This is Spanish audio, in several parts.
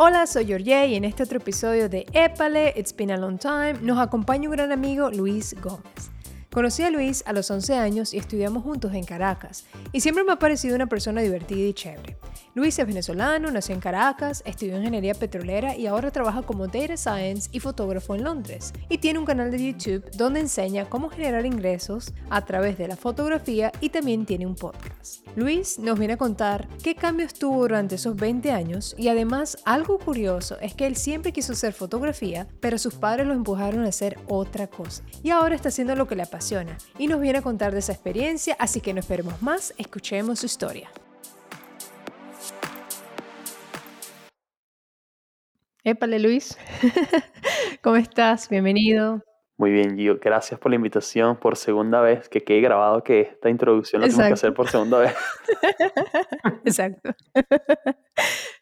Hola, soy Georgie y en este otro episodio de Épale, It's Been a Long Time, nos acompaña un gran amigo, Luis Gómez. Conocí a Luis a los 11 años y estudiamos juntos en Caracas, y siempre me ha parecido una persona divertida y chévere. Luis es venezolano, nació en Caracas, estudió ingeniería petrolera y ahora trabaja como data science y fotógrafo en Londres. Y tiene un canal de YouTube donde enseña cómo generar ingresos a través de la fotografía y también tiene un podcast. Luis nos viene a contar qué cambios tuvo durante esos 20 años y además algo curioso es que él siempre quiso hacer fotografía, pero sus padres lo empujaron a hacer otra cosa. Y ahora está haciendo lo que le apasiona y nos viene a contar de esa experiencia, así que no esperemos más, escuchemos su historia. Épale Luis, ¿cómo estás? Bienvenido. Muy bien, Gio. Gracias por la invitación por segunda vez. Que quede grabado que esta introducción la tengo que hacer por segunda vez. Exacto.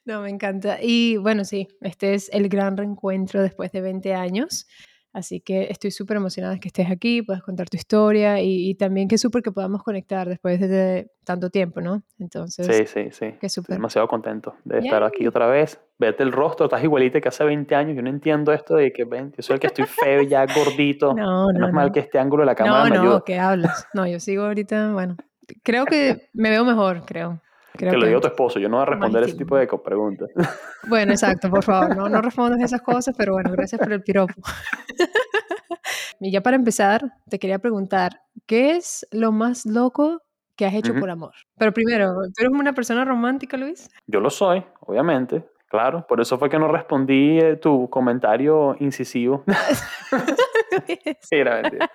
No, me encanta. Y bueno, sí, este es el gran reencuentro después de 20 años. Así que estoy súper emocionada de que estés aquí, puedas contar tu historia y, también que súper que podamos conectar después de tanto tiempo, ¿no? Entonces, sí, sí, sí. Que súper. Demasiado contento de estar aquí otra vez. Vete el rostro, estás igualita que hace 20 años. Yo no entiendo esto de que 20. Yo soy el que estoy feo ya gordito. No, no. es mal que este ángulo de la cámara no, me ayuda. No, ¿qué hablas? No, yo sigo ahorita, bueno. Creo que me veo mejor, creo que, lo diga tu esposo, yo no voy a responder ese tipo de preguntas. Bueno, exacto, por favor, no, no respondas esas cosas, pero bueno, gracias por el piropo. y ya para empezar, te quería preguntar, ¿qué es lo más loco que has hecho por amor? Pero primero, ¿tú eres una persona romántica, Luis? Yo lo soy, obviamente. Claro, por eso fue que no respondí eh, tu comentario incisivo. sí, era mentira.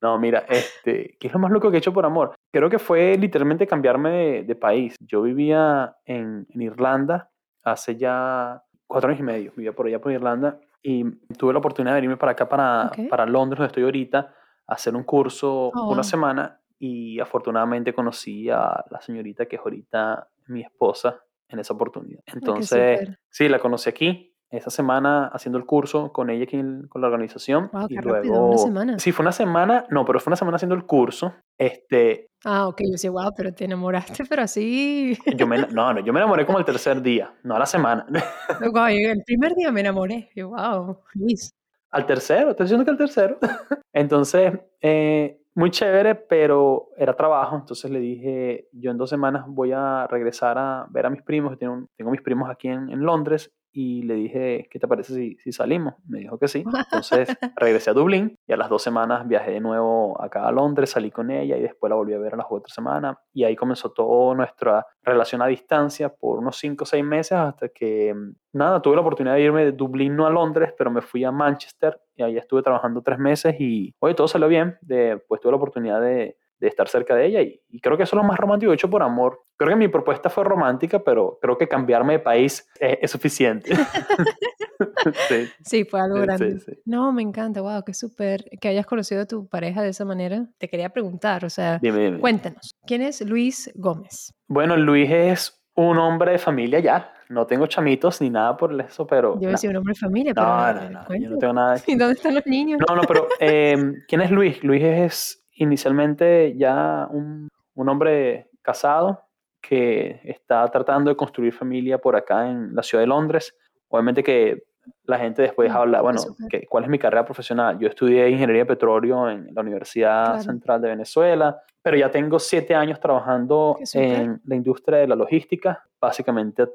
No, mira, este, ¿qué es lo más loco que he hecho por amor? Creo que fue literalmente cambiarme de, país. Yo vivía en, Irlanda hace ya cuatro años y medio, vivía por allá por Irlanda y tuve la oportunidad de venirme para acá, para, para Londres, donde estoy ahorita, a hacer un curso oh, una semana y afortunadamente conocí a la señorita que es ahorita mi esposa en esa oportunidad. Entonces, sí, la conocí aquí esa semana haciendo el curso con ella aquí con la organización. y luego, una semana. Sí, fue una semana, no, pero fue una semana haciendo el curso. Este, ah, ok, yo decía, wow, pero te enamoraste, pero así. Yo me, no, no, yo me enamoré como el tercer día, no a la semana. Wow, el primer día me enamoré, wow, Luis. Al tercero, estoy diciendo que al tercero. Entonces, eh, muy chévere, pero era trabajo, entonces le dije, yo en dos semanas voy a regresar a ver a mis primos, tengo, tengo mis primos aquí en, en Londres y le dije, ¿qué te parece si, si, salimos? Me dijo que sí. Entonces regresé a Dublín y a las dos semanas viajé de nuevo acá a Londres, salí con ella y después la volví a ver a las otras semanas y ahí comenzó toda nuestra relación a distancia por unos cinco o seis meses hasta que, nada, tuve la oportunidad de irme de Dublín, no a Londres, pero me fui a Manchester y ahí estuve trabajando tres meses y, oye, todo salió bien. De, pues tuve la oportunidad de de estar cerca de ella y, creo que eso es lo más romántico hecho por amor. Creo que mi propuesta fue romántica, pero creo que cambiarme de país es, suficiente. sí. sí. fue algo grande. no, me encanta, wow, qué súper que hayas conocido a tu pareja de esa manera. Te quería preguntar, o sea, cuéntanos, ¿quién es Luis Gómez? Bueno, Luis es un hombre de familia ya. No tengo chamitos ni nada por eso, pero... Yo decía un hombre de familia, pero... No, no, no, yo no tengo nada ¿Y dónde están los niños? No, no, pero em, ¿quién es Luis? Luis es inicialmente ya un, un, hombre casado que está tratando de construir familia por acá en la ciudad de Londres. Obviamente que la gente después habla, bueno, ¿cuál es mi carrera profesional? Yo estudié ingeniería de petróleo en la Universidad Central de Venezuela, pero ya tengo siete años trabajando en la industria de la logística, básicamente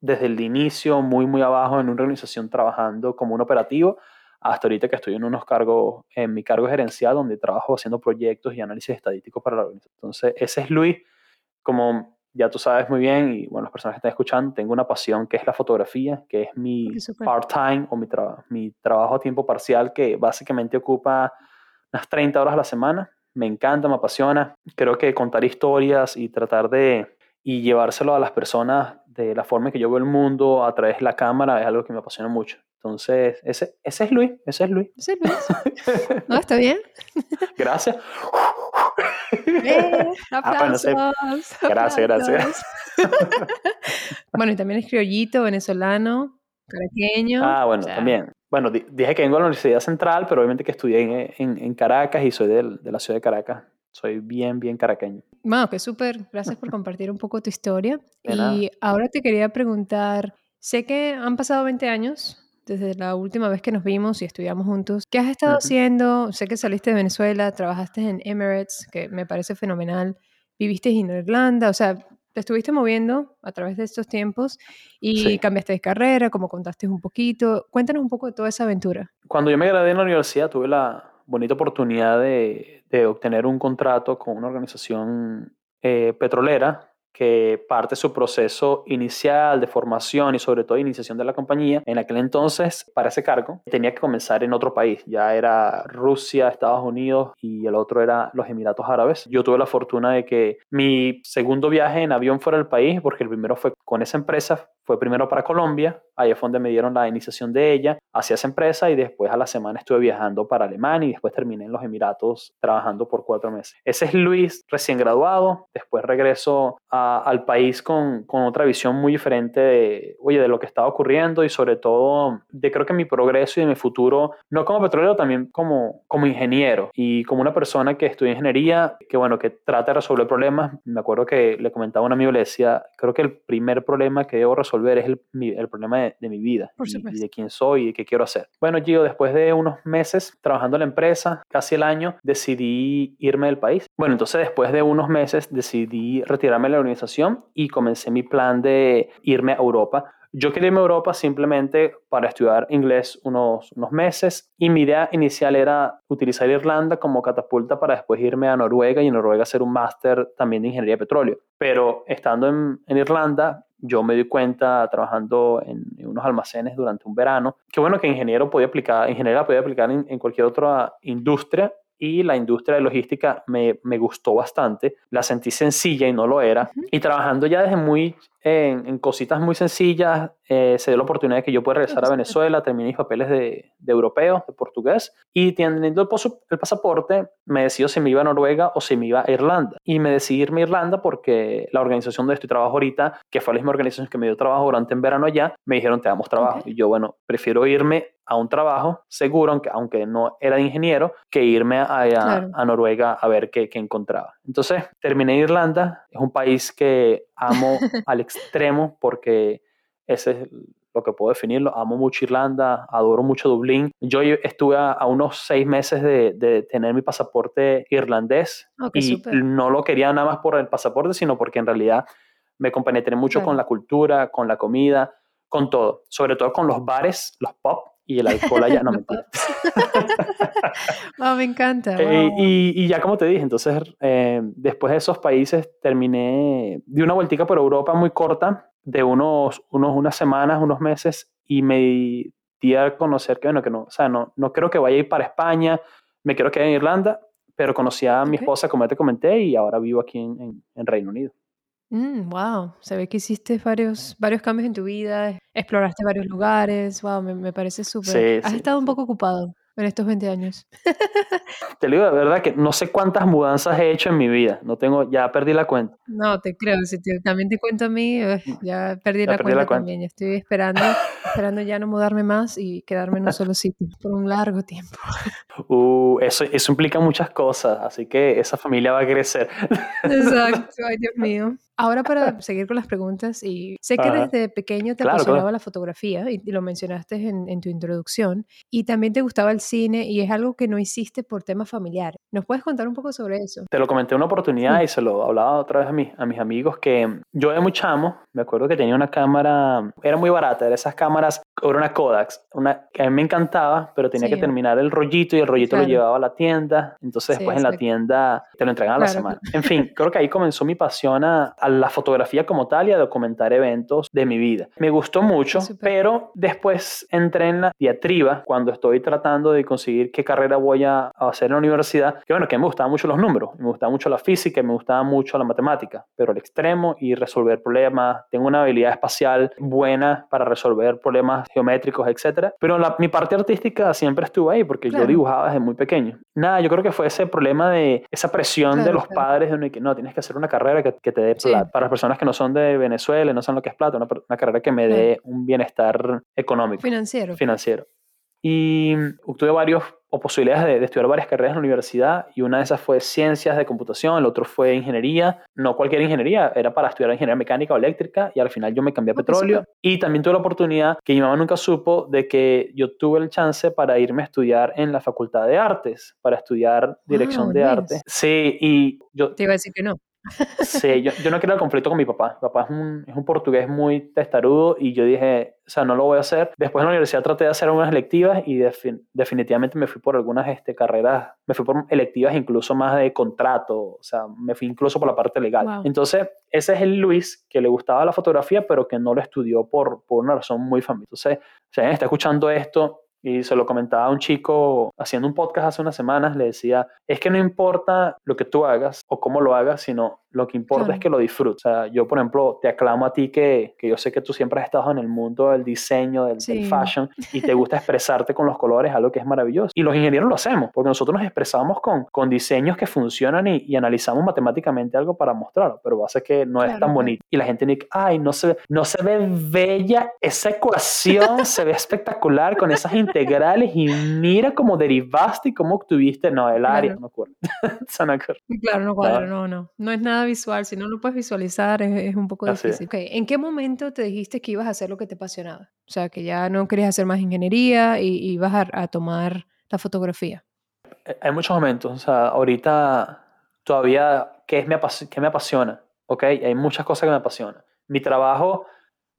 desde el inicio, muy, muy abajo en una organización trabajando como un operativo hasta ahorita que estoy en unos cargos, en mi cargo gerencial, donde trabajo haciendo proyectos y análisis estadísticos para la organización. Entonces, ese es Luis, como ya tú sabes muy bien, y bueno, las personas que están escuchando, tengo una pasión que es la fotografía, que es mi part-time o mi, mi trabajo a tiempo parcial, que básicamente ocupa unas 30 horas a la semana. Me encanta, me apasiona. Creo que contar historias y tratar de y llevárselo a las personas de la forma que yo veo el mundo a través de la cámara es algo que me apasiona mucho. Entonces, ese, ese es Luis, ese es Luis. Ese es Luis. No, está bien. Gracias. Eh, aplausos, Gracias, gracias. bueno, y también es criollito, venezolano, caraqueño. Ah, bueno, también. Bueno, dije que vengo a la Universidad Central, pero obviamente que estudié en, en, Caracas y soy de, de la ciudad de Caracas. Soy bien, bien caraqueño. Bueno, que súper. Gracias por compartir un poco tu historia. y ahora te quería preguntar, Sé que han pasado 20 años desde la última vez que nos vimos y estudiamos juntos. ¿Qué has estado haciendo? Sé que saliste de Venezuela, trabajaste en Emirates, que me parece fenomenal. Viviste en Irlanda, o sea, te estuviste moviendo a través de estos tiempos y cambiaste de carrera, como contaste un poquito. Cuéntanos un poco de toda esa aventura. Cuando yo me gradué en la universidad tuve la bonita oportunidad de, de obtener un contrato con una organización eh, petrolera que parte su proceso inicial de formación y sobre todo iniciación de la compañía, en aquel entonces, para ese cargo, tenía que comenzar en otro país. Ya era Rusia, Estados Unidos y el otro era los Emiratos Árabes. Yo tuve la fortuna de que mi segundo viaje en avión fuera del país, porque el primero fue con esa empresa, fue primero para Colombia, ahí fue donde me dieron la iniciación de ella hacia esa empresa y después a la semana estuve viajando para Alemania y después terminé en los Emiratos trabajando por cuatro meses. Ese es Luis recién graduado, después regreso al país con, con, otra visión muy diferente de, oye, de lo que estaba ocurriendo y sobre todo de creo que mi progreso y mi futuro, no como petrolero, también como, como ingeniero y como una persona que estudia ingeniería, que bueno, que trata de resolver problemas. Me acuerdo que le comentaba a un amigo, le decía, creo que el primer problema que debo resolver resolver es el, el problema de, de, mi vida y, de quién soy y de qué quiero hacer. Bueno, Gio, después de unos meses trabajando en la empresa, casi el año, decidí irme del país. Bueno, entonces después de unos meses decidí retirarme de la organización y comencé mi plan de irme a Europa. Yo quería irme a Europa simplemente para estudiar inglés unos, unos meses y mi idea inicial era utilizar Irlanda como catapulta para después irme a Noruega y en Noruega hacer un máster también de ingeniería de petróleo. Pero estando en, en Irlanda yo me di cuenta trabajando en, unos almacenes durante un verano, que bueno que ingeniero podía aplicar, ingeniería podía aplicar en, en cualquier otra industria y la industria de logística me, me, gustó bastante. La sentí sencilla y no lo era. Y trabajando ya desde muy en, cositas muy sencillas. Eh, se dio la oportunidad de que yo pueda regresar a Venezuela, terminé mis papeles de, de europeo, de portugués, y teniendo el, el, pasaporte, me decido si me iba a Noruega o si me iba a Irlanda. Y me decidí irme a Irlanda porque la organización donde estoy trabajo ahorita, que fue la misma organización que me dio trabajo durante en verano allá, me dijeron te damos trabajo. Y yo, bueno, prefiero irme a un trabajo seguro, aunque, aunque no era de ingeniero, que irme a, a, Noruega a ver qué, qué encontraba. Entonces, terminé en Irlanda, es un país que amo al extremo porque ese es lo que puedo definirlo. Amo mucho Irlanda, adoro mucho Dublín. Yo estuve a, unos seis meses de, tener mi pasaporte irlandés oh, y no lo quería nada más por el pasaporte, sino porque en realidad me compenetré mucho con la cultura, con la comida, con todo. Sobre todo con los bares, los pubs y el alcohol allá no me wow, me encanta. Eh, y, ya como te dije, entonces eh, después de esos países terminé de una vueltica por Europa muy corta, de unos, unos unas semanas, unos meses, y me di a conocer que, bueno, que no, o sea, no, no creo que vaya a ir para España, me quiero quedar en Irlanda, pero conocí a mi esposa, como ya te comenté, y ahora vivo aquí en, en Reino Unido. Wow, mm, se ve que hiciste varios, varios cambios en tu vida, exploraste varios lugares, wow, me, me parece súper. Has estado un poco ocupado en estos 20 años. Te digo de verdad que no sé cuántas mudanzas he hecho en mi vida. No tengo, ya perdí la cuenta. No, te creo. Si también te cuento a mí, mm, ya perdí, la, cuenta también. estoy esperando, esperando ya no mudarme más y quedarme en un solo sitio por un largo tiempo. Uh, eso, eso implica muchas cosas, así que esa familia va a crecer. Exacto, ay Dios mío. Ahora para seguir con las preguntas, y sé que desde pequeño te apasionaba la fotografía y, lo mencionaste en, en, tu introducción, y también te gustaba el cine y es algo que no hiciste por temas familiares. ¿Nos puedes contar un poco sobre eso? Te lo comenté una oportunidad y se lo hablaba otra vez a, mí, a mis amigos que yo de muy chamo, me acuerdo que tenía una cámara, era muy barata, era esas cámaras, era una Kodak, una que a mí me encantaba, pero tenía que terminar el rollito y el rollito lo llevaba a la tienda, entonces después en la tienda te lo entregaban a la semana. En fin, creo que ahí comenzó mi pasión a la fotografía como tal y a documentar eventos de mi vida. Me gustó mucho, pero después entré en la diatriba cuando estoy tratando de conseguir qué carrera voy a hacer en la universidad, que bueno, que me gustaban mucho los números, me gustaba mucho la física y me gustaba mucho la matemática, pero al extremo y resolver problemas, tengo una habilidad espacial buena para resolver problemas geométricos, etcétera, pero la, mi parte artística siempre estuvo ahí porque yo dibujaba desde muy pequeño. Nada, yo creo que fue ese problema de esa presión de los padres de que no, tienes que hacer una carrera que, que te dé para las personas que no son de Venezuela no saben lo que es plata, una, carrera que me dé un bienestar económico. Financiero. Financiero. y tuve varios o posibilidades de, estudiar varias carreras en la universidad y una de esas fue ciencias de computación, el otro fue ingeniería, no cualquier ingeniería, era para estudiar ingeniería mecánica o eléctrica y al final yo me cambié a petróleo y también tuve la oportunidad que mi mamá nunca supo de que yo tuve el chance para irme a estudiar en la Facultad de Artes, para estudiar dirección de arte. Sí, y yo... Te iba a decir que no. Sí, yo, yo, no quería el conflicto con mi papá. Mi papá es un, es un, portugués muy testarudo y yo dije, o sea, no lo voy a hacer. Después en la universidad traté de hacer algunas electivas y definitivamente me fui por algunas este, carreras, me fui por electivas incluso más de contrato, o sea, me fui incluso por la parte legal. Entonces, ese es el Luis que le gustaba la fotografía, pero que no lo estudió por, por una razón muy familiar. Entonces, si alguien está escuchando esto y se lo comentaba a un chico haciendo un podcast hace unas semanas, le decía, es que no importa lo que tú hagas o cómo lo hagas, sino lo que importa es que lo disfrutes. O sea, yo, por ejemplo, te aclamo a ti que, que yo sé que tú siempre has estado en el mundo del diseño, del, fashion, y te gusta expresarte con los colores, algo que es maravilloso. Y los ingenieros lo hacemos, porque nosotros nos expresamos con, con diseños que funcionan y, y analizamos matemáticamente algo para mostrarlo, pero va a ser que no es tan bonito. Y la gente dice, ay, no se, no se ve bella, esa ecuación se ve espectacular con esas integrales y mira cómo derivaste y cómo obtuviste, no, el área, no acuerdo. Claro, no cuadra, no, no. No es nada visual, si no lo puedes visualizar es, un poco difícil. ¿En qué momento te dijiste que ibas a hacer lo que te apasionaba? O sea, que ya no querías hacer más ingeniería y, ibas a, tomar la fotografía. Eh, hay muchos momentos, o sea, ahorita todavía, ¿qué, es, me, qué me apasiona? ¿Ok? Hay muchas cosas que me apasionan. Mi trabajo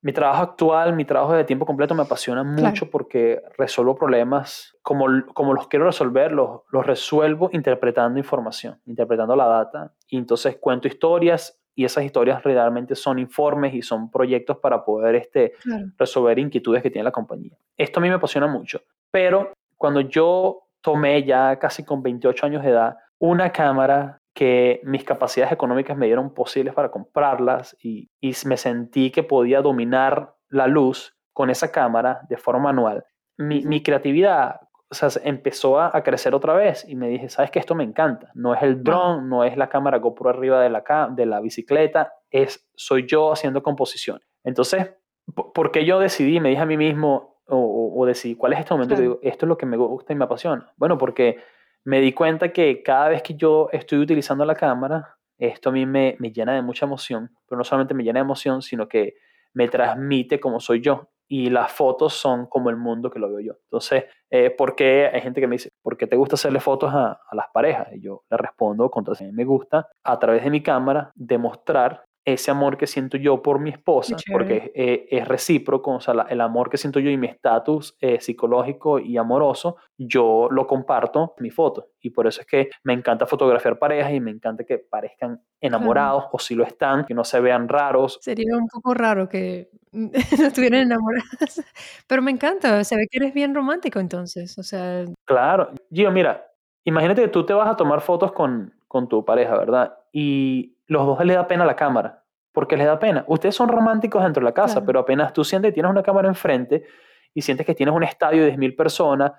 mi trabajo actual, mi trabajo de tiempo completo me apasiona mucho porque resuelvo problemas como, como los quiero resolver, los, los resuelvo interpretando información, interpretando la data. Y entonces cuento historias y esas historias realmente son informes y son proyectos para poder este, resolver inquietudes que tiene la compañía. Esto a mí me apasiona mucho. Pero cuando yo tomé ya casi con 28 años de edad una cámara que mis capacidades económicas me dieron posibles para comprarlas y, me sentí que podía dominar la luz con esa cámara de forma manual. Mi, creatividad empezó a, crecer otra vez y me dije, sabes que esto me encanta. No es el drone, no es la cámara GoPro arriba de la, de la bicicleta, es soy yo haciendo composición. Entonces, ¿por qué yo decidí, me dije a mí mismo, o, decidí, ¿cuál es este momento? Digo, esto es lo que me gusta y me apasiona. Bueno, porque me di cuenta que cada vez que yo estoy utilizando la cámara, esto a mí me, me, llena de mucha emoción, pero no solamente me llena de emoción, sino que me transmite como soy yo. Y las fotos son como el mundo que lo veo yo. Entonces, eh, ¿por qué hay gente que me dice, ¿por qué te gusta hacerle fotos a, a las parejas? Y yo le respondo, contra si me gusta, a través de mi cámara, demostrar ese amor que siento yo por mi esposa, porque eh, es recíproco, o sea, el amor que siento yo y mi estatus eh, psicológico y amoroso, yo lo comparto en mi foto. Y por eso es que me encanta fotografiar parejas y me encanta que parezcan enamorados o si lo están, que no se vean raros. Sería un poco raro que no estuvieran enamorados, pero me encanta, se ve que eres bien romántico entonces, o sea... Claro, Gio, mira, imagínate que tú te vas a tomar fotos con, con tu pareja, ¿verdad? Y los dos les da pena la cámara, porque les da pena. Ustedes son románticos dentro de la casa, pero apenas tú sientes que tienes una cámara enfrente y sientes que tienes un estadio de 10.000 personas,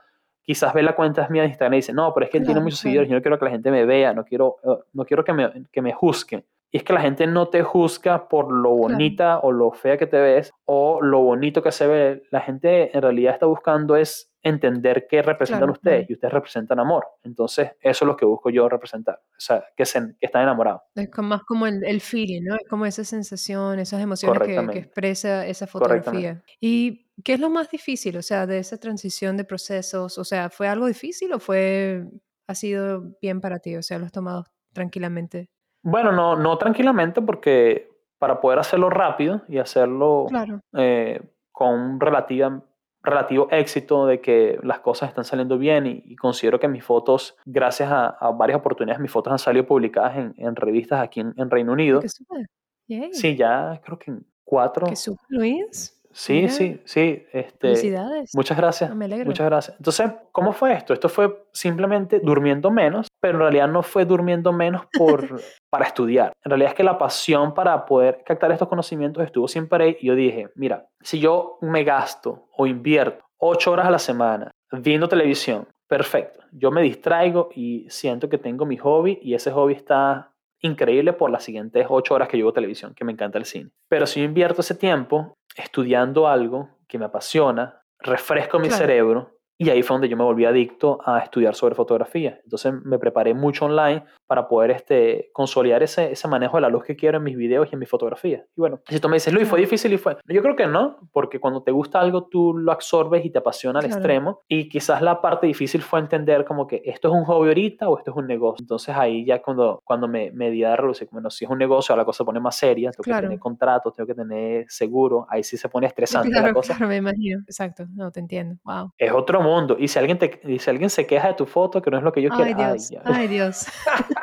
quizás ve la cuenta mía de Instagram y dice, no, pero es que él tiene muchos seguidores, yo no quiero que la gente me vea, no quiero, eh, no quiero que, me, que me juzguen. Y es que la gente no te juzga por lo bonita o lo fea que te ves o lo bonito que se ve. La gente en realidad está buscando es entender qué representan ustedes y ustedes representan amor. Entonces, eso es lo que busco yo representar, o sea, que, se, que están enamorados. Es más como el, el, feeling, ¿no? Es como esa sensación, esas emociones que, que, expresa esa fotografía. ¿Y qué es lo más difícil, o sea, de esa transición de procesos? O sea, ¿fue algo difícil o fue, ha sido bien para ti? O sea, lo has tomado tranquilamente. Bueno, no, no tranquilamente porque para poder hacerlo rápido y hacerlo eh, con relativa relativo éxito de que las cosas están saliendo bien y, considero que mis fotos, gracias a, varias oportunidades, mis fotos han salido publicadas en, revistas aquí en, Reino Unido. Sí, ya creo que en cuatro. ¿Qué super, Luis? Sí, sí, sí. Este, Felicidades. Muchas gracias. Me alegro. Muchas gracias. Entonces, ¿cómo fue esto? Esto fue simplemente durmiendo menos, pero en realidad no fue durmiendo menos por, para estudiar. En realidad es que la pasión para poder captar estos conocimientos estuvo siempre ahí y yo dije, mira, si yo me gasto o invierto ocho horas a la semana viendo televisión, perfecto. Yo me distraigo y siento que tengo mi hobby y ese hobby está increíble por las siguientes ocho horas que llevo televisión, que me encanta el cine. Pero si yo invierto ese tiempo estudiando algo que me apasiona, refresco mi cerebro Y ahí fue donde yo me volví adicto a estudiar sobre fotografía. Entonces me preparé mucho online para poder este, consolidar ese, ese manejo de la luz que quiero en mis videos y en mis fotografías. Y bueno, si tú me dices, Luis, ¿fue difícil? Y fue. Yo creo que no, porque cuando te gusta algo, tú lo absorbes y te apasiona al extremo. Y quizás la parte difícil fue entender como que esto es un hobby ahorita o esto es un negocio. Entonces ahí ya cuando, cuando me, me di a bueno, si es un negocio, la cosa se pone más seria, tengo que tener contratos, tengo que tener seguro, ahí sí se pone estresante la cosa. Claro, me imagino, exacto, no, te entiendo, wow. Es otro mundo. Y si alguien, te, si alguien se queja de tu foto, que no es lo que yo quiero, Dios, ay, Dios.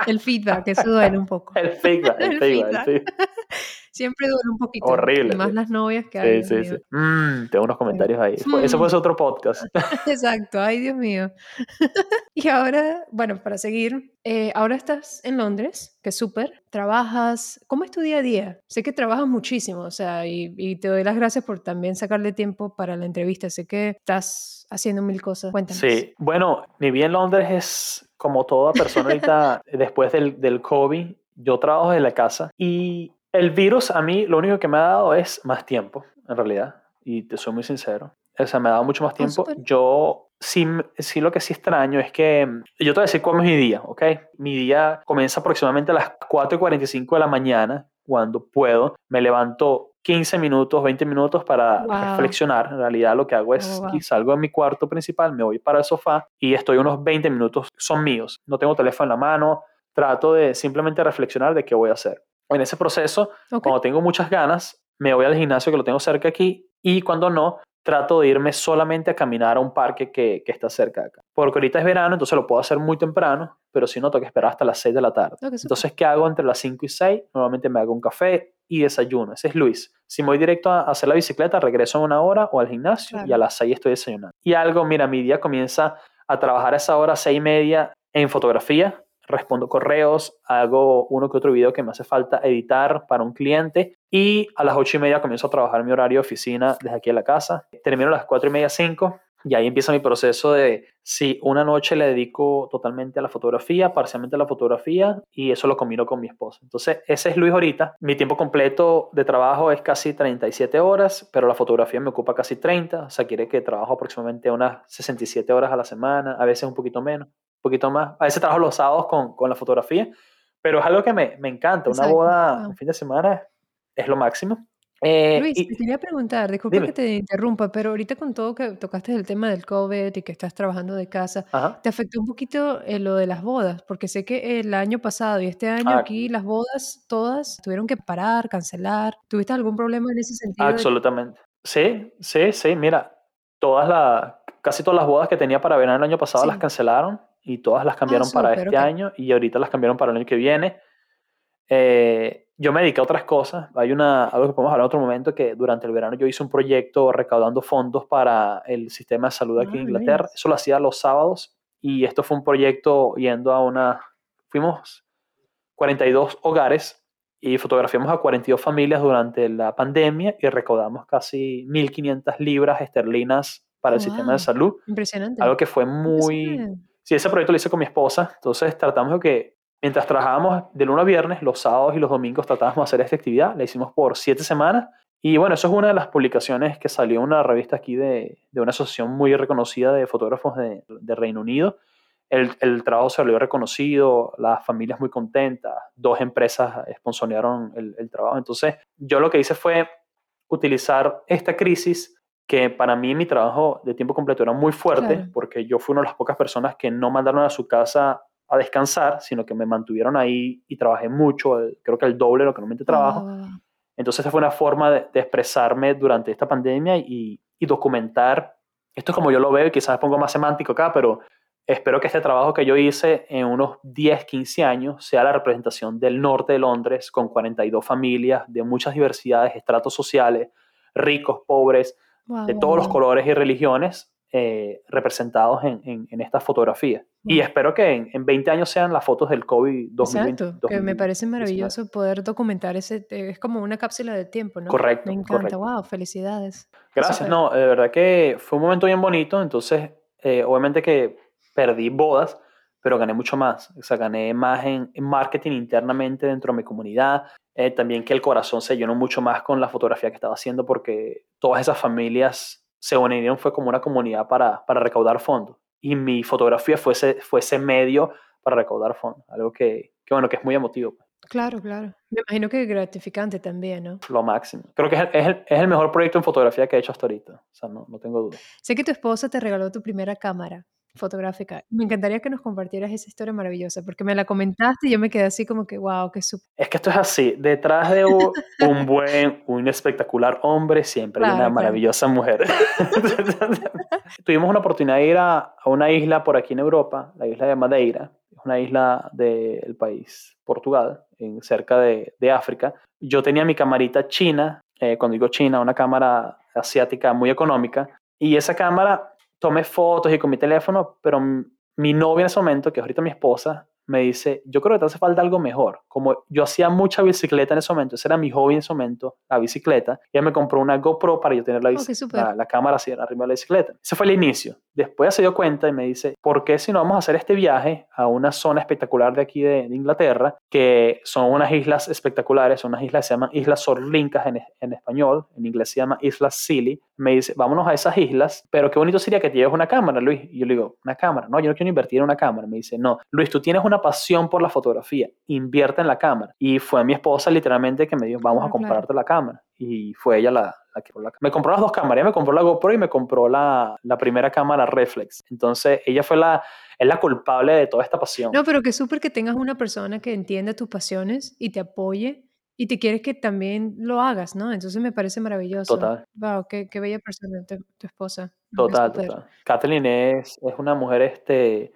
el feedback, eso duele un poco. el feedback, el, feedback. El feedback. Siempre duele un poquito. Horrible. Y más las novias que hay. Sí, sí, sí. Mm, tengo unos comentarios ahí. Eso fue otro podcast. Exacto. Ay, Dios mío. y ahora, bueno, para seguir, eh, ahora estás en Londres, que es súper. Trabajas. ¿Cómo es tu día a día? Sé que trabajas muchísimo, o sea, y, y, te doy las gracias por también sacarle tiempo para la entrevista. Sé que estás haciendo mil cosas. Cuéntanos. Sí, bueno, mi vida en Londres es como toda persona ahorita después del, del COVID. Yo trabajo desde la casa y el virus a mí lo único que me ha dado es más tiempo, en realidad, y te soy muy sincero. O sea, me ha dado mucho más ah, tiempo. yo sí, sí lo que sí extraño es que yo te voy a decir cómo es mi día, ¿ok? Mi día comienza aproximadamente a las 4 y 45 de la mañana, cuando puedo. Me levanto 15 minutos, 20 minutos para reflexionar. En realidad lo que hago es oh, salgo de mi cuarto principal, me voy para el sofá y estoy unos 20 minutos, son míos. No tengo teléfono en la mano, trato de simplemente reflexionar de qué voy a hacer en ese proceso, cuando tengo muchas ganas, me voy al gimnasio que lo tengo cerca aquí y cuando no, trato de irme solamente a caminar a un parque que, que está cerca de acá. Porque ahorita es verano, entonces lo puedo hacer muy temprano, pero si no, tengo que esperar hasta las 6 de la tarde. entonces, ¿qué hago entre las 5 y 6? Normalmente me hago un café y desayuno. Ese es Luis. Si me voy directo a hacer la bicicleta, regreso en una hora o al gimnasio y a las 6 estoy desayunando. Y algo, mira, mi día comienza a trabajar a esa hora, 6 y media, en fotografía, respondo correos, hago uno que otro video que me hace falta editar para un cliente y a las ocho y media comienzo a trabajar mi horario de oficina desde aquí a la casa. Termino a las cuatro y media, cinco y ahí empieza mi proceso de si una noche le dedico totalmente a la fotografía, parcialmente a la fotografía y eso lo combino con mi esposa. Entonces, ese es Luis ahorita. Mi tiempo completo de trabajo es casi 37 horas, pero la fotografía me ocupa casi 30, o sea, quiere que trabajo aproximadamente unas 67 horas a la semana, a veces un poquito menos poquito más. A veces trabajo los sábados con, con la fotografía, pero es algo que me, me encanta. Una boda un fin de semana es lo máximo. Eh, Luis, te quería preguntar, disculpa que te interrumpa, pero ahorita con todo que tocaste el tema del COVID y que estás trabajando de casa, ¿te afectó un poquito eh, lo de las bodas? Porque sé que el año pasado y este año ah. aquí las bodas todas tuvieron que parar, cancelar. ¿Tuviste algún problema en ese sentido? Absolutamente. Sí, sí, sí. Mira, todas las, casi todas las bodas que tenía para verano el año pasado las cancelaron y todas las cambiaron ah, para este año y ahorita las cambiaron para el año que viene. Eh, yo me dediqué a otras cosas. Hay una, algo que podemos hablar en otro momento, que durante el verano yo hice un proyecto recaudando fondos para el sistema de salud aquí en ah, Inglaterra. Eso lo hacía los sábados y esto fue un proyecto yendo a una... Fuimos 42 hogares y fotografiamos a 42 familias durante la pandemia y recaudamos casi 1.500 libras esterlinas para el sistema de salud. Impresionante. Algo que fue muy... Sí, ese proyecto lo hice con mi esposa, entonces tratamos de que mientras trabajábamos de lunes a viernes, los sábados y los domingos tratábamos de hacer esta actividad, la hicimos por siete semanas y bueno, eso es una de las publicaciones que salió en una revista aquí de, de una asociación muy reconocida de fotógrafos de, de Reino Unido. El, el, trabajo se salió reconocido, las familias muy contentas, dos empresas sponsorearon el, el trabajo. Entonces, yo lo que hice fue utilizar esta crisis que para mí mi trabajo de tiempo completo era muy fuerte, porque yo fui una de las pocas personas que no mandaron a su casa a descansar, sino que me mantuvieron ahí y trabajé mucho, creo que el doble de lo que normalmente trabajo. Ah. Entonces esa fue una forma de, expresarme durante esta pandemia y, y, documentar, esto es como yo lo veo y quizás pongo más semántico acá, pero espero que este trabajo que yo hice en unos 10, 15 años sea la representación del norte de Londres con 42 familias de muchas diversidades, estratos sociales, ricos, pobres, de todos los colores y religiones eh, representados en, en, esta fotografía. Y espero que en, en, 20 años sean las fotos del COVID 2020. Exacto, que me parece maravilloso poder documentar ese, es como una cápsula de tiempo, ¿no? Correcto. Me encanta, wow, felicidades. Gracias, no, de verdad que fue un momento bien bonito, entonces eh, obviamente que perdí bodas, pero gané mucho más, o sea, gané más en, en marketing internamente dentro de mi comunidad, eh, también que el corazón se llenó mucho más con la fotografía que estaba haciendo porque todas esas familias se unieron, fue como una comunidad para, para recaudar fondos. Y mi fotografía fue ese, fue ese medio para recaudar fondos, algo que, que bueno, que es muy emotivo. pues. Claro, claro. Me imagino que gratificante también, ¿no? Lo máximo. Creo que es el, es el, es el mejor proyecto en fotografía que he hecho hasta ahorita. O sea, no, no tengo duda. Sé que tu esposa te regaló tu primera cámara fotográfica. Me encantaría que nos compartieras esa historia maravillosa, porque me la comentaste y yo me quedé así como que, wow, qué súper. Es que esto es así. Detrás de un, un buen, un espectacular hombre, siempre hay Claro, una claro. maravillosa mujer. Tuvimos una oportunidad de ir a, a una isla por aquí en Europa, la isla de Madeira. Es una isla del país Portugal, en, cerca de, de África. Yo tenía mi camarita china, eh, cuando digo china, una cámara asiática muy económica. Y esa cámara tomé fotos y con mi teléfono, pero mi novia en ese momento, que es ahorita mi esposa, me dice, yo creo que te hace falta algo mejor. Como yo hacía mucha bicicleta en ese momento, ese era mi hobby en ese momento, la bicicleta, ella me compró una GoPro para yo tener la, súper. la, la cámara así arriba de la bicicleta. Ese fue el inicio. Después se dio cuenta y me dice, ¿por qué si no vamos a hacer este viaje a una zona espectacular de aquí de, de Inglaterra, que son unas islas espectaculares, son unas islas que se llaman Islas Sorlincas en, en español, en inglés se llama Islas Scilly. Me dice, vámonos a esas islas, pero qué bonito sería que te lleves una cámara, Luis. Y yo le digo, ¿una cámara? No, yo no quiero invertir en una cámara. Me dice, no, Luis, tú tienes una pasión por la fotografía, invierte en la cámara. Y fue mi esposa literalmente que me dijo, vamos Claro, a comprarte la cámara. Y fue ella la, la que la. Me compró las dos cámaras, ella me compró la GoPro y me compró la, la primera cámara reflex. Entonces, ella fue la, es la culpable de toda esta pasión. No, pero qué súper que tengas una persona que entienda tus pasiones y te apoye y te quiere que también lo hagas, ¿no? Entonces me parece maravilloso. Total. Wow, qué, qué bella persona tu, tu esposa. Total, total. Kathleen es, es una mujer este,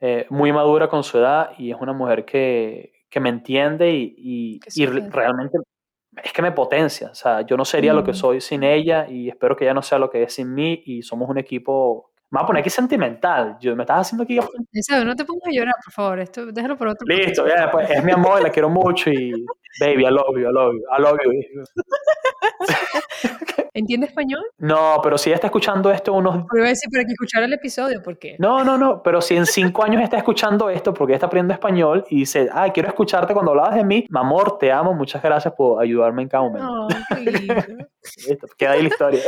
eh, muy madura con su edad y es una mujer que, que me entiende y, y- y realmente es que me potencia. O sea, yo no sería lo que Mm. soy sin ella y espero que ella no sea lo que es sin mí y somos un equipo... Me voy a poner aquí sentimental. Yo, me estás haciendo aquí... Isabel, no te pongas a llorar, por favor. Esto, déjalo por otro Listo, ya, pues, es mi amor, la quiero mucho y... Baby, I love you, I love you, I love you. ¿Entiende español? No, pero si ella está escuchando esto unos Porque iba a decir para que escuchara el episodio, porque No, no, no, pero si en cinco años está escuchando esto porque está aprendiendo español y dice, ah, quiero escucharte cuando hablabas de mí, mi amor, te amo, muchas gracias por ayudarme en cada momento. No, qué lindo. Listo, queda ahí la historia.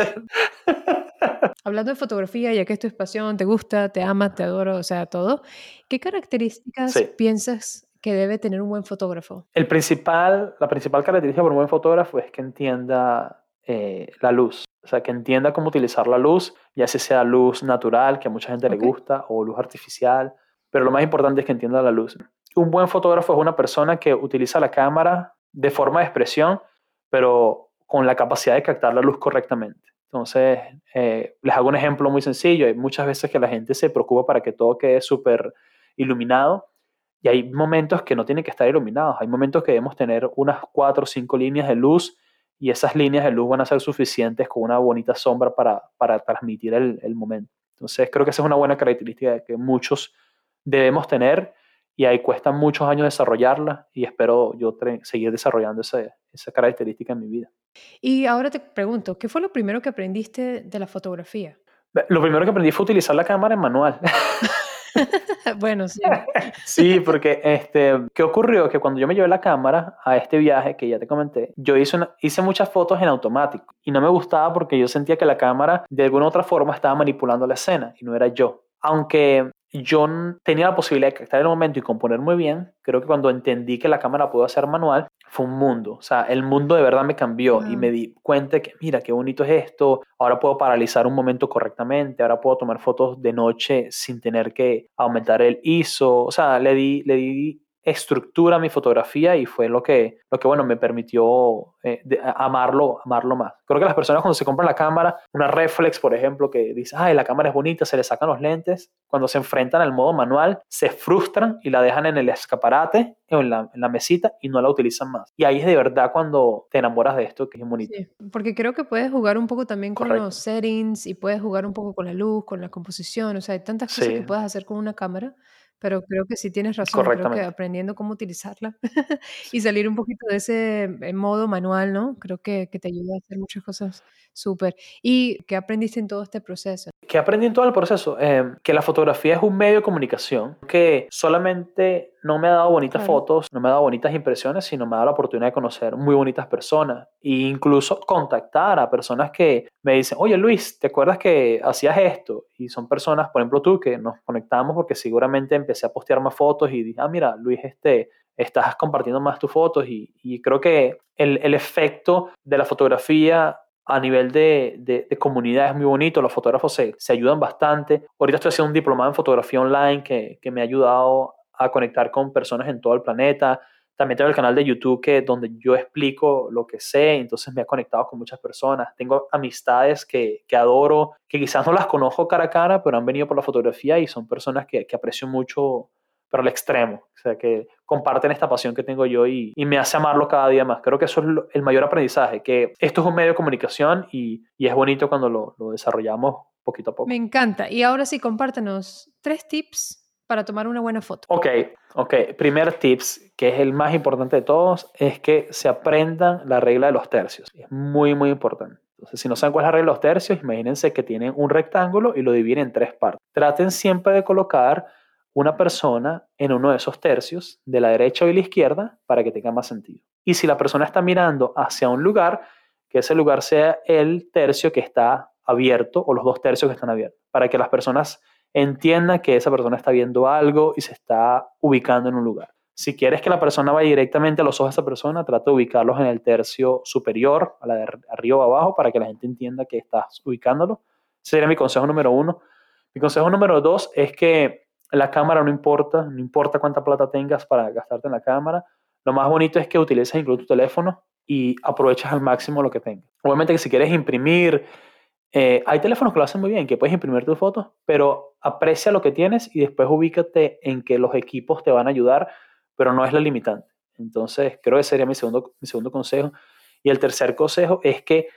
Hablando de fotografía, ya que esto es pasión, te gusta, te ama, te adoro, o sea, todo, ¿qué características Sí. piensas que debe tener un buen fotógrafo? El principal, la principal característica por un buen fotógrafo es que entienda eh, la luz, o sea, que entienda cómo utilizar la luz, ya sea sea luz natural, que a mucha gente le gusta, o luz artificial, pero lo más importante es que entienda la luz. Un buen fotógrafo es una persona que utiliza la cámara de forma de expresión, pero con la capacidad de captar la luz correctamente. Entonces, eh, les hago un ejemplo muy sencillo. Hay muchas veces que la gente se preocupa para que todo quede súper iluminado y hay momentos que no tienen que estar iluminados. Hay momentos que debemos tener unas cuatro o cinco líneas de luz y esas líneas de luz van a ser suficientes con una bonita sombra para, para transmitir el, el momento. Entonces, creo que esa es una buena característica que muchos debemos tener y ahí cuesta muchos años desarrollarla y espero yo seguir desarrollando esa, esa característica en mi vida. Y ahora te pregunto, ¿qué fue lo primero que aprendiste de la fotografía? Lo primero que aprendí fue utilizar la cámara en manual. bueno, sí. Sí, porque este, ¿qué ocurrió? Que cuando yo me llevé la cámara a este viaje que ya te comenté, yo hice, hice muchas fotos en automático y no me gustaba porque yo sentía que la cámara de alguna u otra forma estaba manipulando la escena y no era yo. Aunque yo tenía la posibilidad de captar el momento y componer muy bien, creo que cuando entendí que la cámara pudo hacer manual, fue un mundo. O sea, el mundo de verdad me cambió y me di cuenta que, mira, qué bonito es esto. Ahora puedo paralizar un momento correctamente. Ahora puedo tomar fotos de noche sin tener que aumentar el ISO. O sea, le di, le di estructura a mi fotografía y fue lo que, lo que bueno, me permitió eh, de- amarlo, amarlo más. Creo que las personas cuando se compran la cámara, una reflex, por ejemplo, que dice, ay, la cámara es bonita, se le sacan los lentes, cuando se enfrentan al modo manual, se frustran y la dejan en el escaparate o en la, en la mesita y no la utilizan más. Y ahí es de verdad cuando te enamoras de esto, que es bonito. Sí, porque creo que puedes jugar un poco también con los settings y puedes jugar un poco con la luz, con la composición, o sea, hay tantas cosas que puedes hacer con una cámara, pero creo que sí tienes razón, creo que aprendiendo cómo utilizarla y salir un poquito de ese eh, modo manual, ¿no? Creo que, que te ayuda a hacer muchas cosas súper. ¿Y qué aprendiste en todo este proceso? ¿Qué aprendí en todo el proceso? Eh, que la fotografía es un medio de comunicación, que solamente no me ha dado bonitas Claro. fotos, no me ha dado bonitas impresiones, sino me ha dado la oportunidad de conocer muy bonitas personas e incluso contactar a personas que me dicen, oye Luis, ¿te acuerdas que hacías esto? Y son personas, por ejemplo tú, que nos conectamos porque seguramente empecé a postear más fotos y dije, ah, mira, Luis, este, estás compartiendo más tus fotos y, y creo que el, el efecto de la fotografía a nivel de, de, de, comunidad es muy bonito, los fotógrafos se, se, ayudan bastante. Ahorita estoy haciendo un diplomado en fotografía online que, que, me ha ayudado a conectar con personas en todo el planeta. También tengo el canal de YouTube que, donde yo explico lo que sé, entonces me ha conectado con muchas personas. Tengo amistades que, que adoro, que quizás no las conozco cara a cara, pero han venido por la fotografía y son personas que, que aprecio mucho pero al extremo, o sea, que comparten esta pasión que tengo yo y, y, me hace amarlo cada día más. Creo que eso es lo, el mayor aprendizaje, que esto es un medio de comunicación y, y es bonito cuando lo, lo, desarrollamos poquito a poco. Me encanta. Y ahora sí, compártenos tres tips para tomar una buena foto. Ok, ok. Primer tips, que es el más importante de todos, es que se aprendan la regla de los tercios. Es muy, muy importante. Entonces, si no saben cuál es la regla de los tercios, imagínense que tienen un rectángulo y lo dividen en tres partes. Traten siempre de colocar una persona en uno de esos tercios, de la derecha o de la izquierda, para que tenga más sentido. Y si la persona está mirando hacia un lugar, que ese lugar sea el tercio que está abierto o los dos tercios que están abiertos, para que las personas entiendan que esa persona está viendo algo y se está ubicando en un lugar. Si quieres que la persona vaya directamente a los ojos de esa persona, trata de ubicarlos en el tercio superior, a la de arriba o abajo, para que la gente entienda que estás ubicándolo. Sería mi consejo número uno. Mi consejo número dos es que la cámara no importa, no importa cuánta plata tengas para gastarte en la cámara. Lo más bonito es que utilices incluso tu teléfono y aprovechas al máximo lo que tengas. Obviamente que si quieres imprimir, eh, hay teléfonos que lo hacen muy bien, que puedes imprimir tus fotos, pero aprecia lo que tienes y después ubícate en que los equipos te van a ayudar, pero no es la limitante. Entonces, creo que sería mi segundo, mi segundo consejo. Y el tercer consejo es que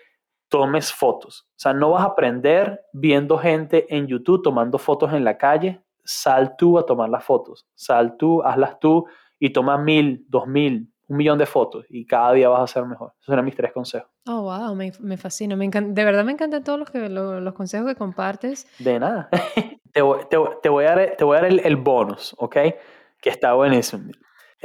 tomes fotos. O sea, no vas a aprender viendo gente en YouTube tomando fotos en la calle, sal tú a tomar las fotos, sal tú, hazlas tú y toma mil, dos mil, un millón de fotos y cada día vas a ser mejor. Esos eran mis tres consejos. Oh, wow, me, me fascina. Me encanta, de verdad me encantan todos los, que, los, los consejos que compartes. De nada. te, voy, te, te, voy a dar, te voy a dar el, el bonus, ¿ok? Que está buenísimo.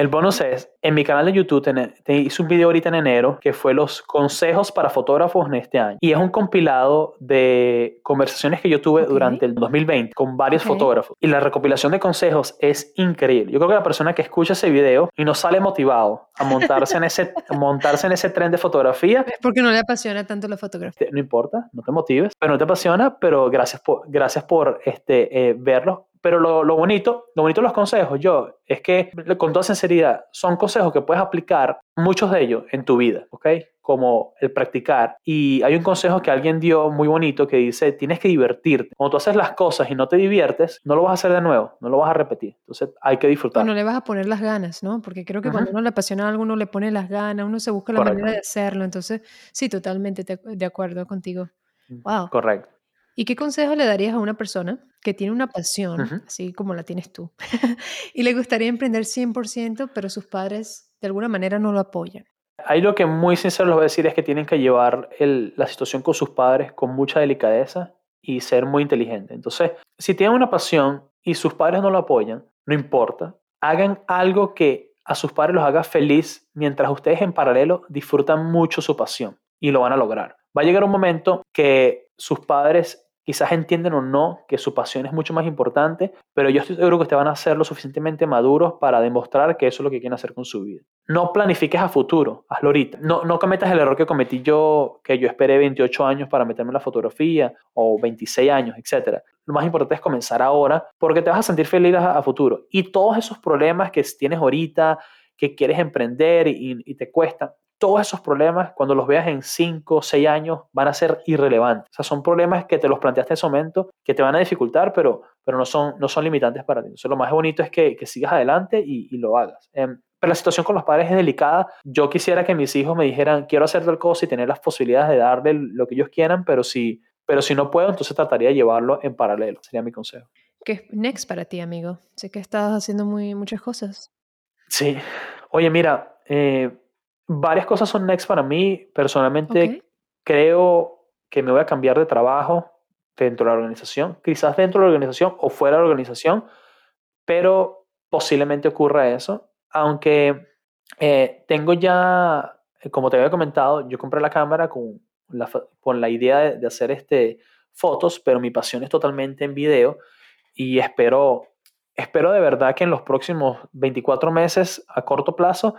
El bonus es, en mi canal de YouTube te, te, hice un video ahorita en enero que fue los consejos para fotógrafos en este año. Y es un compilado de conversaciones que yo tuve okay. durante el 2020 con varios okay. fotógrafos. Y la recopilación de consejos es increíble. Yo creo que la persona que escucha ese video y no sale motivado a montarse en ese, montarse en ese tren de fotografía. Es porque no le apasiona tanto la fotografía. No importa, no te motives, pero no te apasiona, pero gracias por, gracias por este, eh, verlos pero lo, lo, bonito, lo bonito de los consejos, yo, es que con toda sinceridad, son consejos que puedes aplicar, muchos de ellos, en tu vida, ¿ok? Como el practicar. Y hay un consejo que alguien dio muy bonito que dice, tienes que divertirte. Cuando tú haces las cosas y no te diviertes, no lo vas a hacer de nuevo, no lo vas a repetir. Entonces hay que disfrutar. No le vas a poner las ganas, ¿no? Porque creo que uh -huh. cuando uno le apasiona algo, uno le pone las ganas, uno se busca la Correcto. manera de hacerlo. Entonces, sí, totalmente de acuerdo contigo. Wow. Correcto. ¿Y qué consejo le darías a una persona que tiene una pasión, uh -huh. así como la tienes tú, y le gustaría emprender 100%, pero sus padres de alguna manera no lo apoyan? Ahí lo que muy sincero les voy a decir es que tienen que llevar el, la situación con sus padres con mucha delicadeza y ser muy inteligente. Entonces, si tienen una pasión y sus padres no lo apoyan, no importa, hagan algo que a sus padres los haga feliz mientras ustedes en paralelo disfrutan mucho su pasión y lo van a lograr. Va a llegar un momento que sus padres quizás entienden o no que su pasión es mucho más importante, pero yo estoy seguro que ustedes van a ser lo suficientemente maduros para demostrar que eso es lo que quieren hacer con su vida. No planifiques a futuro, hazlo ahorita. No, no cometas el error que cometí yo, que yo esperé 28 años para meterme en la fotografía, o 26 años, etc. Lo más importante es comenzar ahora, porque te vas a sentir feliz a, futuro. Y todos esos problemas que tienes ahorita, que quieres emprender y, y te cuestan, todos esos problemas, cuando los veas en 5 o 6 años, van a ser irrelevantes. O sea, son problemas que te los planteaste en ese momento, que te van a dificultar, pero, pero no, son, no son limitantes para ti. Entonces, lo más bonito es que, que sigas adelante y, y lo hagas. Eh, pero la situación con los padres es delicada. Yo quisiera que mis hijos me dijeran, quiero hacer tal cosa y tener las posibilidades de darle lo que ellos quieran, pero si, pero si no puedo, entonces trataría de llevarlo en paralelo. Sería mi consejo. ¿Qué es next para ti, amigo? Sé que estás haciendo muy, muchas cosas. Sí. Oye, mira, eh, varias cosas son next para mí. Personalmente okay. creo que me voy a cambiar de trabajo dentro de la organización, quizás dentro de la organización o fuera de la organización, pero posiblemente ocurra eso, aunque eh, tengo ya, como te había comentado, yo compré la cámara con la, con la idea de, hacer este, fotos, pero mi pasión es totalmente en video y espero, espero de verdad que en los próximos 24 meses a corto plazo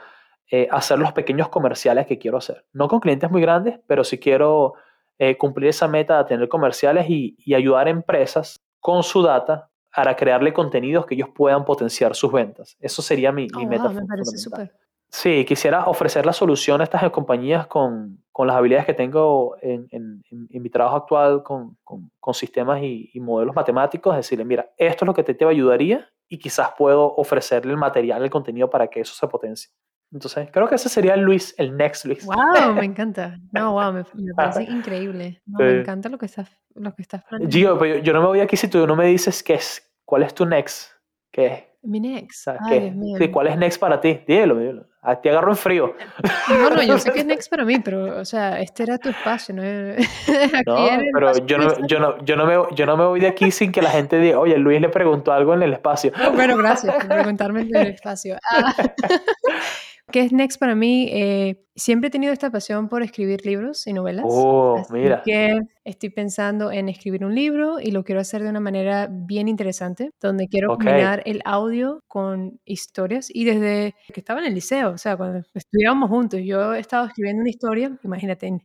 eh, hacer los pequeños comerciales que quiero hacer. No con clientes muy grandes, pero sí quiero eh, cumplir esa meta de tener comerciales y, y ayudar a empresas con su data para crearle contenidos que ellos puedan potenciar sus ventas. Eso sería mi, mi oh, meta. me parece súper. Sí, quisiera ofrecer la solución a estas compañías con, con las habilidades que tengo en, en, en mi trabajo actual con, con, con sistemas y, y, modelos matemáticos, decirle, mira, esto es lo que te, te ayudaría y quizás puedo ofrecerle el material, el contenido para que eso se potencie. Entonces, creo que ese sería el Luis, el next Luis. ¡Wow! Me encanta. No, wow, me, parece increíble. Me encanta lo que estás, lo que estás planeando. Gio, pero yo, no me voy aquí si tú no me dices qué es, cuál es tu next. ¿Qué es? Mi next. Ay, Sí, ¿Cuál es next para ti? Dímelo, dímelo. A ti agarro en frío. No, no, yo sé que es next para mí, pero, o sea, este era tu espacio, ¿no? no, pero yo no, yo, no, yo, no me, yo no me voy de aquí sin que la gente diga, oye, Luis le preguntó algo en el espacio. bueno, gracias por preguntarme en el espacio. Ah. ¿Qué es Next para mí? Eh, siempre he tenido esta pasión por escribir libros y novelas. Oh, así mira. Que estoy pensando en escribir un libro y lo quiero hacer de una manera bien interesante, donde quiero combinar el audio con historias. Y desde que estaba en el liceo, o sea, cuando estudiábamos juntos, yo he estado escribiendo una historia, imagínate,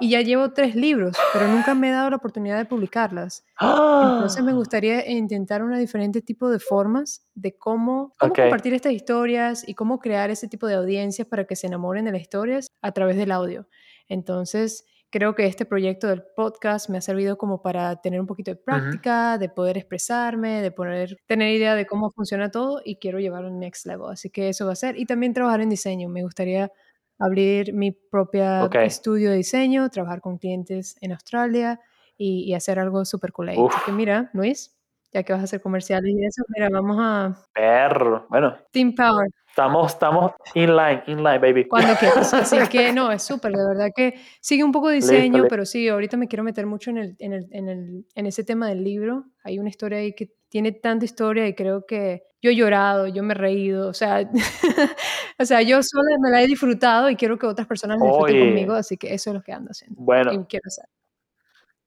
y ya llevo tres libros, pero nunca me he dado la oportunidad de publicarlas. Entonces me gustaría intentar un diferente tipo de formas de cómo, compartir estas historias y cómo crear ese tipo de audiencias para que se enamoren de las historias a través del audio. Entonces creo que este proyecto del podcast me ha servido como para tener un poquito de práctica, de poder expresarme, de poder tener idea de cómo funciona todo y quiero llevarlo al next level. Así que eso va a ser. Y también trabajar en diseño. Me gustaría abrir mi propia estudio de diseño, trabajar con clientes en Australia y, hacer algo súper cool ahí. Así que mira, Luis, ya que vas a hacer comerciales y eso, mira, vamos a... Perro, bueno. Team Power. Estamos, estamos in line, in line, baby. Cuando quieras. Así que no, es súper, de verdad que sigue un poco de diseño, pero sí, ahorita me quiero meter mucho en, el, en, el, en, el, en ese tema del libro. Hay una historia ahí que tiene tanta historia y creo que yo he llorado, yo me he reído, o sea, o sea, yo sola me la he disfrutado y quiero que otras personas la disfruten conmigo, así que eso es lo que ando haciendo. Bueno. Y quiero hacer.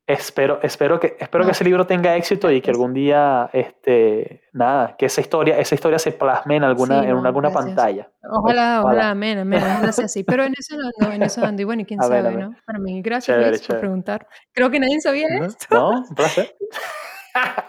Espero, espero, que, espero que ese libro tenga éxito y que algún día, este, nada, que esa historia, esa historia se plasme en alguna, en alguna pantalla. Ojalá, ojalá, amén, amén, ojalá sea así. Pero en eso ando, en eso ando. Y bueno, y quién sabe, ¿no? Para mí, gracias por preguntar. Creo que nadie sabía esto. No, un placer.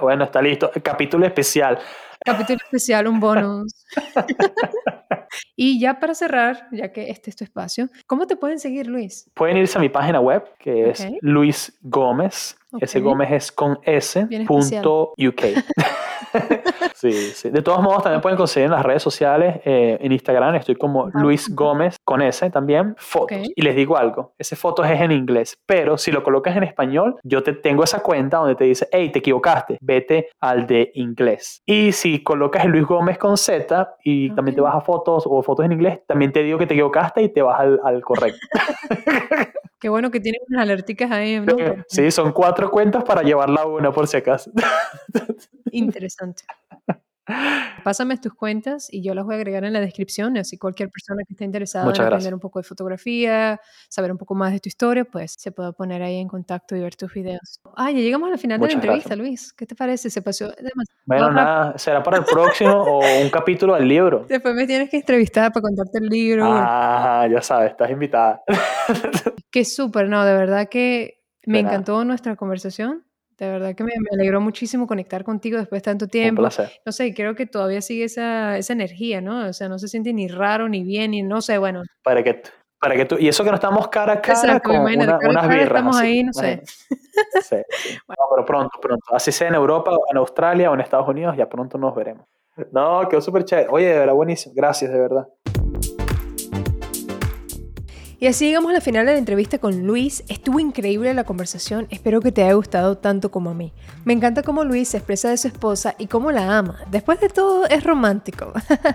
bueno, está listo. Capítulo especial. Capítulo especial, un bonus. y ya para cerrar, ya que este es tu espacio, ¿cómo te pueden seguir, Luis? Pueden irse a mi página web, que es Luis Gómez. Ese Gómez es con S. Punto UK. sí, sí. De todos modos, también pueden conseguir en las redes sociales, eh, en Instagram, estoy como Luis Gómez con S también, fotos. Y les digo algo, ese fotos es en inglés, pero si lo colocas en español, yo te tengo esa cuenta donde te dice, hey, te equivocaste, vete al de inglés. Y si colocas el Luis Gómez con Z y también te vas a fotos o fotos en inglés, también te digo que te equivocaste y te vas al, al correcto. Qué bueno que tienen unas alerticas ahí, ¿no? Sí, son cuatro cuentas para llevarla una por si acaso. Interesante. Pásame tus cuentas y yo las voy a agregar en la descripción, así cualquier persona que esté interesada en aprender un poco de fotografía, saber un poco más de tu historia, pues se puede poner ahí en contacto y ver tus videos. Ah, ya llegamos al final de la entrevista, Luis. ¿Qué te parece? Se pasó demasiado. Bueno, nada, será para el próximo o un capítulo del libro. Después me tienes que entrevistar para contarte el libro. Ah, ya sabes, estás invitada. Qué súper, no, de verdad que me encantó nuestra conversación. De verdad que me, alegró muchísimo conectar contigo después de tanto tiempo. Un placer. No sé, creo que todavía sigue esa, esa energía, ¿no? O sea, no se siente ni raro, ni bien, ni no sé, bueno. Para que, para que tú, y eso que no estamos cara a cara con una, unas birras. Estamos ahí, no sé. Sí, No, pero pronto, pronto. Así sea en Europa, o en Australia, o en Estados Unidos, ya pronto nos veremos. No, quedó súper chévere. Oye, de verdad, buenísimo. Gracias, de verdad. Y así llegamos a la final de la entrevista con Luis. Estuvo increíble la conversación. Espero que te haya gustado tanto como a mí. Me encanta cómo Luis se expresa de su esposa y cómo la ama. Después de todo, es romántico.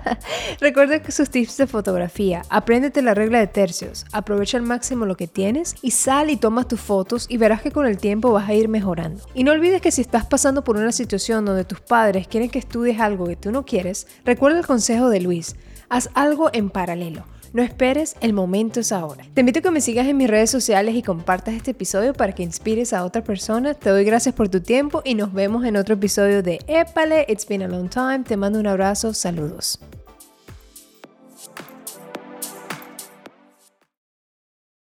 Recuerda que sus tips de fotografía. Apréndete la regla de tercios. Aprovecha al máximo lo que tienes y sal y tomas tus fotos y verás que con el tiempo vas a ir mejorando. Y no olvides que si estás pasando por una situación donde tus padres quieren que estudies algo que tú no quieres, recuerda el consejo de Luis. Haz algo en paralelo. No esperes, el momento es ahora. Te invito a que me sigas en mis redes sociales y compartas este episodio para que inspires a otra persona. Te doy gracias por tu tiempo y nos vemos en otro episodio de Épale, It's Been a Long Time. Te mando un abrazo, saludos.